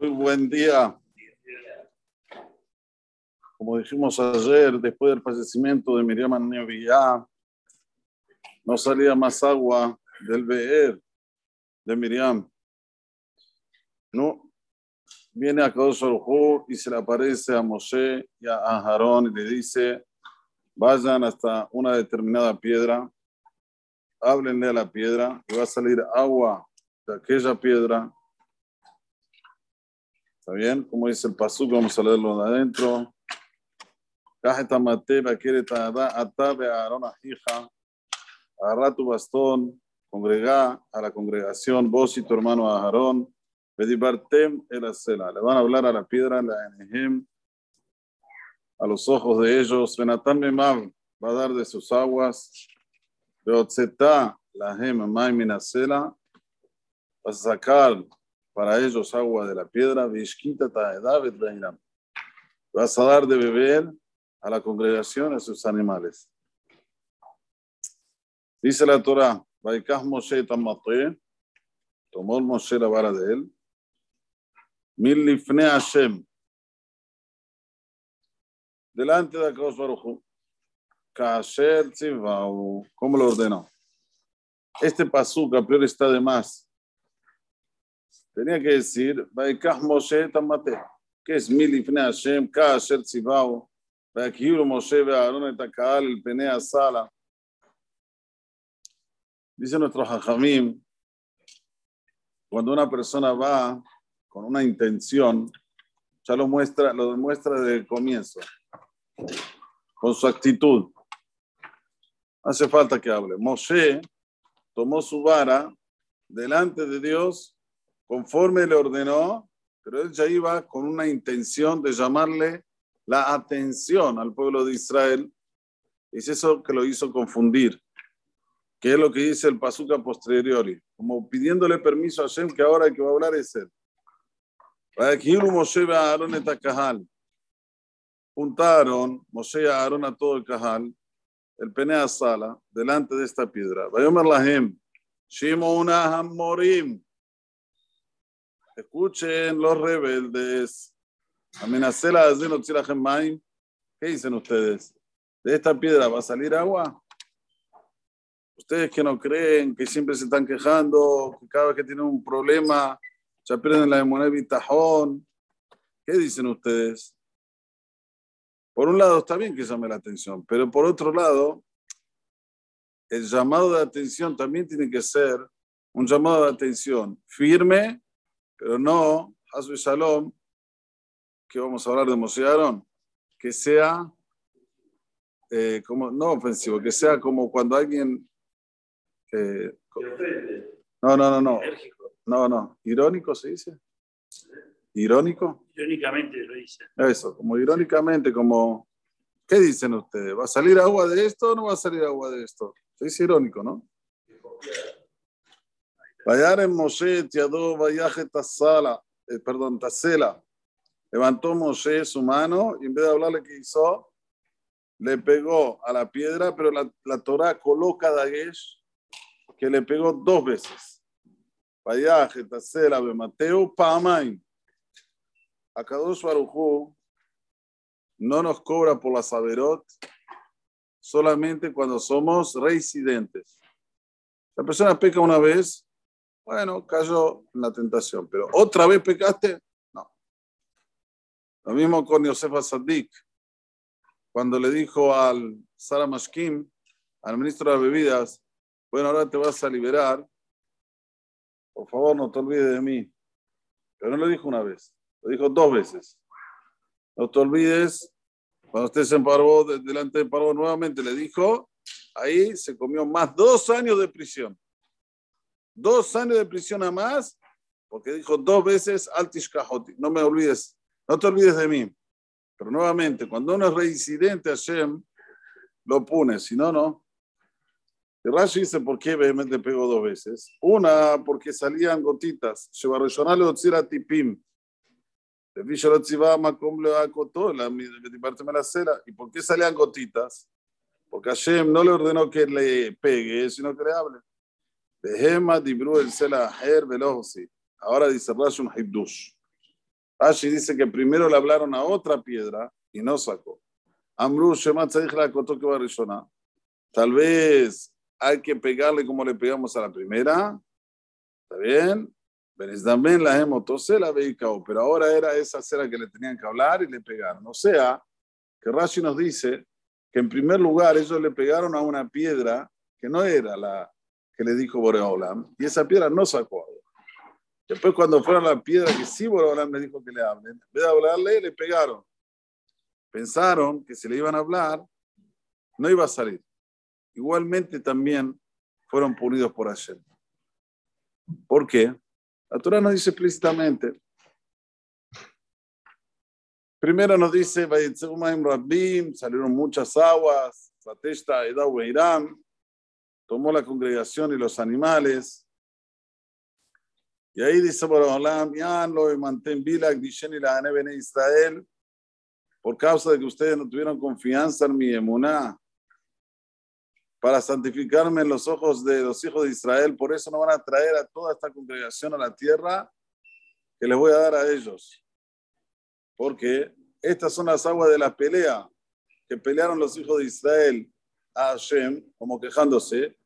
Muy buen día. Como dijimos ayer, después del fallecimiento de Miriam Nevillá, no salía más agua del Be'er de Miriam. No, viene a Kadosh y se le aparece a Moshe y a Aarón y le dice, vayan hasta una determinada piedra, háblenle a la piedra y va a salir agua de aquella piedra ¿Está bien? Como dice el pasuk, vamos a leerlo de adentro. Cajeta matera, quiere atabe a Aarón hija, agarra tu bastón, congrega a la congregación, vos y tu hermano Aarón, pedibartem el acela. Le van a hablar a la piedra, la enehem, a los ojos de ellos. Benatán Memav va a dar de sus aguas. Beotzeta la hem minacela. Vas a sacar para ellos agua de la piedra, vas a dar de beber a la congregación, a sus animales. Dice la Torah, Moshe tomó Moshe la vara de él, Mil lifne Hashem, delante de Akadosh Baruch Kasher Tzivau, ¿cómo lo ordenó? Este pasuk a priori está de más. Tenía que decir, Vaikah Moshe Tamate, que es Milifne Hashem, Kasher Tzibao, Vaikhiru Moshe Aaron Etakal, el Penea Sala. Dice nuestro Jajamim, cuando una persona va con una intención, ya lo muestra, lo demuestra desde el comienzo, con su actitud. Hace falta que hable. Moshe tomó su vara delante de Dios conforme le ordenó, pero él ya iba con una intención de llamarle la atención al pueblo de Israel. Es eso que lo hizo confundir, que es lo que dice el Pasuca posteriori, como pidiéndole permiso a Hashem que ahora el que va a hablar es él. Juntaron Moshe y Aaron a todo el Cajal, el Penea Sala, delante de esta piedra. Vayomer Lahem, Shimona Hamorim. Escuchen los rebeldes. Amenacela de ¿Qué dicen ustedes? ¿De esta piedra va a salir agua? Ustedes que no creen, que siempre se están quejando, que cada vez que tienen un problema ya pierden la moneda bitajón. ¿Qué dicen ustedes? Por un lado está bien que llame la atención, pero por otro lado, el llamado de atención también tiene que ser un llamado de atención firme pero no, Hasbe Shalom, que vamos a hablar de Moshe que sea, eh, como, no ofensivo, que sea como cuando alguien... Eh, no, no, no, no. No, no. ¿Irónico se dice? ¿Irónico? Irónicamente lo dice. Eso, como irónicamente, como... ¿Qué dicen ustedes? ¿Va a salir agua de esto o no va a salir agua de esto? Se dice irónico, ¿no? Vayar Moshe, Tiadó, Vayaje, Tasala, eh, perdón, Tasela. Levantó Moshe su mano y en vez de hablarle que hizo, le pegó a la piedra, pero la, la Torah coloca Dagesh que le pegó dos veces. Vayaje, Tasela, Mateo, Pamain. A Kadosh Barujú no nos cobra por la Saberot solamente cuando somos residentes. La persona peca una vez, bueno, cayó en la tentación, pero otra vez pecaste, no. Lo mismo con Yosef Sadik, cuando le dijo al Sara Mashkim, al ministro de bebidas, bueno, ahora te vas a liberar, por favor no te olvides de mí. Pero no lo dijo una vez, lo dijo dos veces. No te olvides, cuando usted se emparó delante de Paró nuevamente, le dijo, ahí se comió más dos años de prisión dos años de prisión a más, porque dijo dos veces Altish Kahoti, no me olvides, no te olvides de mí. Pero nuevamente, cuando uno es reincidente, Hashem lo pone, si no, no. El Rashi dice por qué vehemente pegó dos veces. Una, porque salían gotitas. tipim. ¿Y por qué salían gotitas? Porque Hashem no le ordenó que le pegue, sino que le hable. Behema dibru el sela her veloci. Ahora dice Rashi un hibdush. Rashi dice que primero le hablaron a otra piedra y no sacó. Amru Shemat la que va Tal vez hay que pegarle como le pegamos a la primera. ¿Está bien? también la la pero ahora era esa cera que le tenían que hablar y le pegaron. O sea, que Rashi nos dice que en primer lugar ellos le pegaron a una piedra que no era la que le dijo Boreolam, y esa piedra no sacó agua. Después cuando fueron a la piedra que sí Boreolam le dijo que le hablen, en vez de hablarle, le pegaron. Pensaron que si le iban a hablar, no iba a salir. Igualmente también fueron punidos por Hashem. ¿Por qué? La Torah nos dice explícitamente. Primero nos dice, salieron muchas aguas, Satesta, Edau Irán, tomó la congregación y los animales. Y ahí dice la Israel, por causa de que ustedes no tuvieron confianza en mi emuná, para santificarme en los ojos de los hijos de Israel, por eso no van a traer a toda esta congregación a la tierra que les voy a dar a ellos. Porque estas son las aguas de la pelea que pelearon los hijos de Israel a Hashem, como quejándose.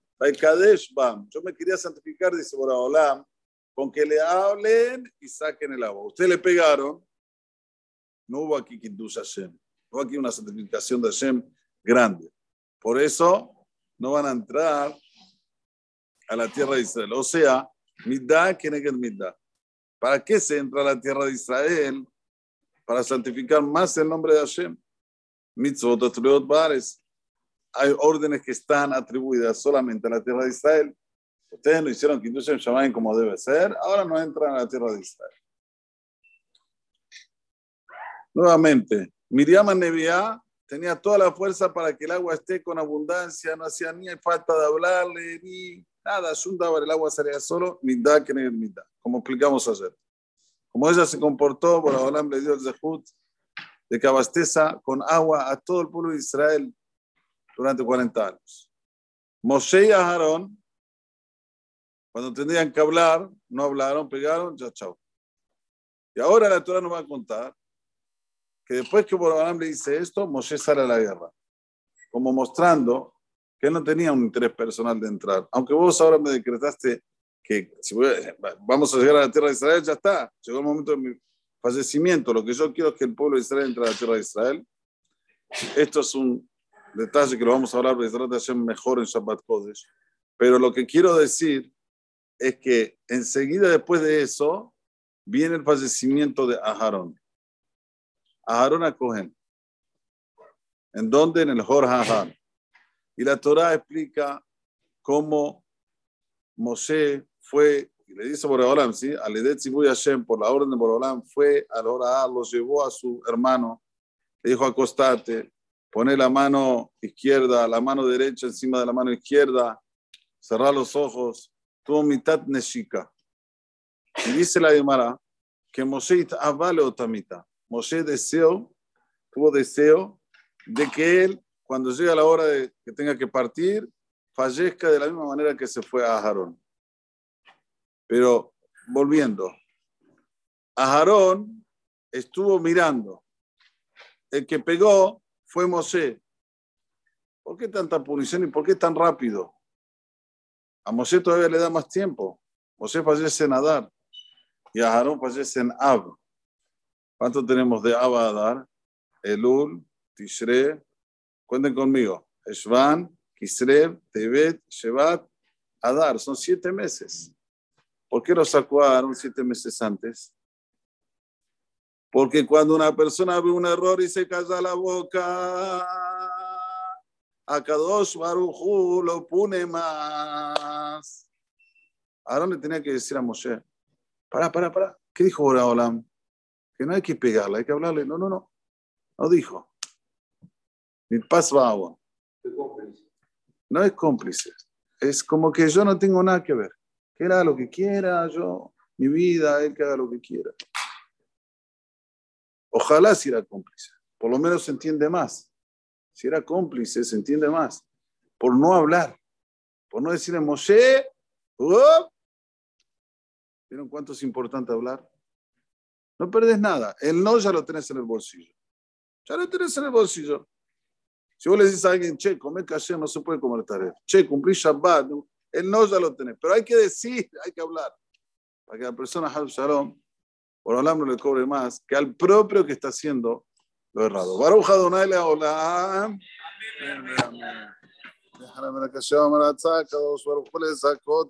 Yo me quería santificar, dice Boraholam, con que le hablen y saquen el agua. Ustedes le pegaron, no hubo aquí Kiddush Hashem, hubo aquí una santificación de Hashem grande. Por eso no van a entrar a la tierra de Israel. O sea, Middah, ¿quién es Middah? ¿Para qué se entra a la tierra de Israel? Para santificar más el nombre de Hashem. Mitzvot, Bares hay órdenes que están atribuidas solamente a la tierra de Israel. Ustedes no hicieron Kiddush Shamayim como debe ser, ahora no entran a la tierra de Israel. Nuevamente, Miriam Nebiá tenía toda la fuerza para que el agua esté con abundancia, no hacía ni falta de hablarle, ni nada, el agua salía solo, mitad que mitad, como explicamos ayer. Como ella se comportó, por Abraham le dio el zehut de que abasteza con agua a todo el pueblo de Israel durante 40 años. Moshe y Aarón, cuando tendrían que hablar, no hablaron, pegaron, ya chao. Y ahora la Torah nos va a contar que después que Borobalam le dice esto, Moshe sale a la guerra, como mostrando que él no tenía un interés personal de entrar. Aunque vos ahora me decretaste que si vamos a llegar a la tierra de Israel, ya está, llegó el momento de mi fallecimiento. Lo que yo quiero es que el pueblo de Israel entre a la tierra de Israel. Esto es un detalle que lo vamos a hablar de mejor en Shabbat Kodesh. Pero lo que quiero decir es que enseguida después de eso viene el fallecimiento de Aharón. Aharón a Cohen. ¿En dónde? En el Hor Ahar. Y la Torah explica cómo Moshe fue, y le dice Boreolam, ¿sí? Al Hashem, por la orden de Boreolam, fue al Hor Ahar, lo llevó a su hermano, le dijo acostate, Pone la mano izquierda, la mano derecha encima de la mano izquierda, cerrar los ojos, tuvo mitad neshika. Y dice la Gemara que Moshe avale otamita. Moshe deseó, tuvo deseo de que él, cuando llegue la hora de que tenga que partir, fallezca de la misma manera que se fue a Aarón. Pero volviendo, Aarón estuvo mirando. El que pegó fue Mosé. ¿Por qué tanta punición y por qué tan rápido? A Mosé todavía le da más tiempo. Mosé fallece en Adar y a Aarón fallece en Ab. ¿Cuánto tenemos de Ab a Adar? Elul, Tishre, cuenten conmigo. Eshvan, Kisrev, Tebet, Shevat, Adar. Son siete meses. ¿Por qué lo sacó a Aarón siete meses antes? Porque cuando una persona ve un error y se calla la boca, a Kadosh Baruchu lo pone más. Ahora le tenía que decir a Moshe, para, para, para. ¿Qué dijo Olam? Que no hay que pegarle, hay que hablarle. No, no, no. No dijo. Ni paz va agua. No es cómplice. Es como que yo no tengo nada que ver. Que haga lo que quiera, yo, mi vida, él que haga lo que quiera. Ojalá si era cómplice, por lo menos se entiende más. Si era cómplice, se entiende más. Por no hablar, por no decirle Moshe, ¿vieron cuánto es importante hablar? No perdés nada. El no ya lo tenés en el bolsillo. Ya lo tenés en el bolsillo. Si vos le dices a alguien, che, comer caché no se puede comer taref. Che, cumplir Shabbat. El no ya lo tenés. Pero hay que decir, hay que hablar. Para que la persona, Hal Shalom, hablar no le cobre más que al propio que está haciendo lo errado. Baruch Adonai Leolam. Amén. Amén.